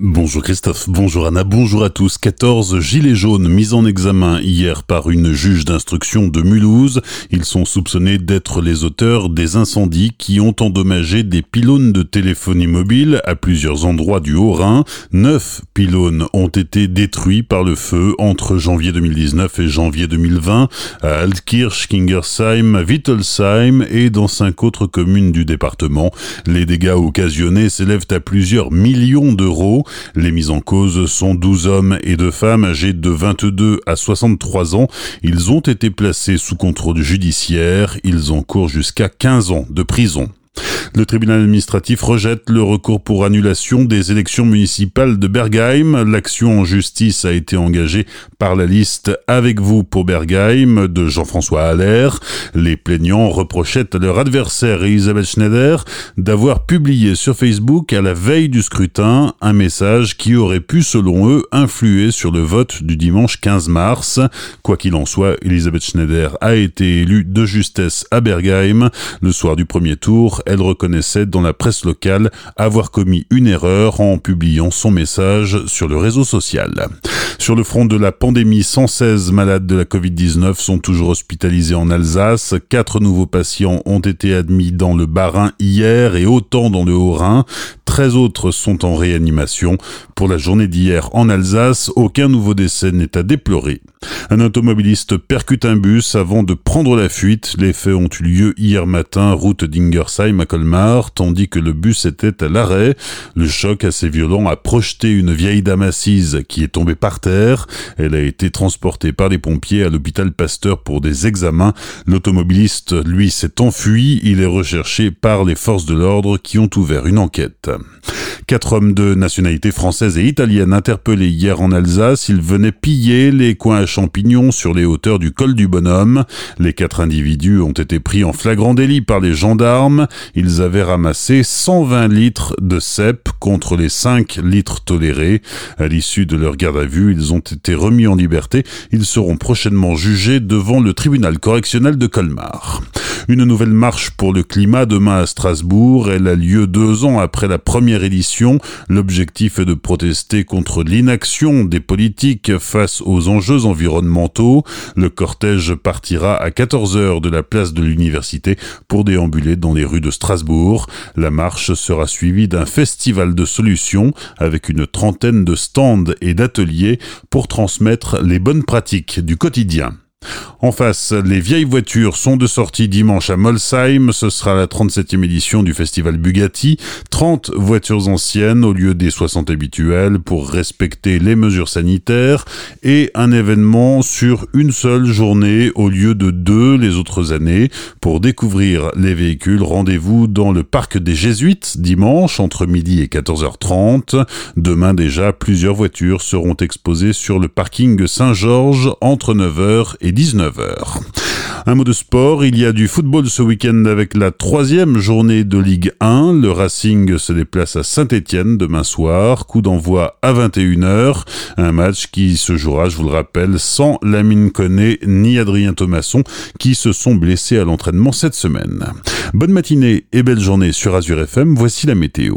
Bonjour Christophe, bonjour Anna, bonjour à tous. 14 gilets jaunes mis en examen hier par une juge d'instruction de Mulhouse. Ils sont soupçonnés d'être les auteurs des incendies qui ont endommagé des pylônes de téléphonie mobile à plusieurs endroits du Haut-Rhin. Neuf pylônes ont été détruits par le feu entre janvier 2019 et janvier 2020 à Altkirch, Kingersheim, Wittelsheim et dans cinq autres communes du département. Les dégâts occasionnés s'élèvent à plusieurs millions d'euros. Les mises en cause sont 12 hommes et 2 femmes âgés de 22 à 63 ans. Ils ont été placés sous contrôle judiciaire. Ils encourent jusqu'à 15 ans de prison. Le tribunal administratif rejette le recours pour annulation des élections municipales de Bergheim. L'action en justice a été engagée par la liste Avec vous pour Bergheim de Jean-François Allaire. Les plaignants reprochaient à leur adversaire Elisabeth Schneider d'avoir publié sur Facebook à la veille du scrutin un message qui aurait pu, selon eux, influer sur le vote du dimanche 15 mars. Quoi qu'il en soit, Elisabeth Schneider a été élue de justesse à Bergheim. Le soir du premier tour, elle reconnaissait dans la presse locale avoir commis une erreur en publiant son message sur le réseau social. Sur le front de la pandémie, 116 malades de la Covid-19 sont toujours hospitalisés en Alsace. Quatre nouveaux patients ont été admis dans le Bas-Rhin hier et autant dans le Haut-Rhin. 13 autres sont en réanimation. Pour la journée d'hier en Alsace, aucun nouveau décès n'est à déplorer. Un automobiliste percute un bus avant de prendre la fuite. Les faits ont eu lieu hier matin, route d'Ingersheim à Colmar, tandis que le bus était à l'arrêt. Le choc assez violent a projeté une vieille dame assise qui est tombée par terre. Elle a été transportée par les pompiers à l'hôpital Pasteur pour des examens. L'automobiliste, lui, s'est enfui. Il est recherché par les forces de l'ordre qui ont ouvert une enquête. Quatre hommes de nationalité française et italienne interpellés hier en Alsace, ils venaient piller les coins champignons sur les hauteurs du col du Bonhomme. Les quatre individus ont été pris en flagrant délit par les gendarmes. Ils avaient ramassé 120 litres de cèpe contre les 5 litres tolérés. À l'issue de leur garde à vue, ils ont été remis en liberté. Ils seront prochainement jugés devant le tribunal correctionnel de Colmar. Une nouvelle marche pour le climat demain à Strasbourg. Elle a lieu deux ans après la première édition. L'objectif est de protester contre l'inaction des politiques face aux enjeux environnementaux. Le cortège partira à 14 heures de la place de l'université pour déambuler dans les rues de Strasbourg. La marche sera suivie d'un festival de solutions avec une trentaine de stands et d'ateliers pour transmettre les bonnes pratiques du quotidien. En face, les vieilles voitures sont de sortie dimanche à Molsheim. Ce sera la 37e édition du festival Bugatti. 30 voitures anciennes au lieu des 60 habituelles pour respecter les mesures sanitaires et un événement sur une seule journée au lieu de deux les autres années. Pour découvrir les véhicules, rendez-vous dans le parc des Jésuites dimanche entre midi et 14h30. Demain déjà, plusieurs voitures seront exposées sur le parking Saint-Georges entre 9h et 19h. Un mot de sport, il y a du football ce week-end avec la troisième journée de Ligue 1. Le Racing se déplace à Saint-Etienne demain soir, coup d'envoi à 21h. Un match qui se jouera, je vous le rappelle, sans Lamine Koné ni Adrien Thomasson qui se sont blessés à l'entraînement cette semaine. Bonne matinée et belle journée sur Azure FM, voici la météo.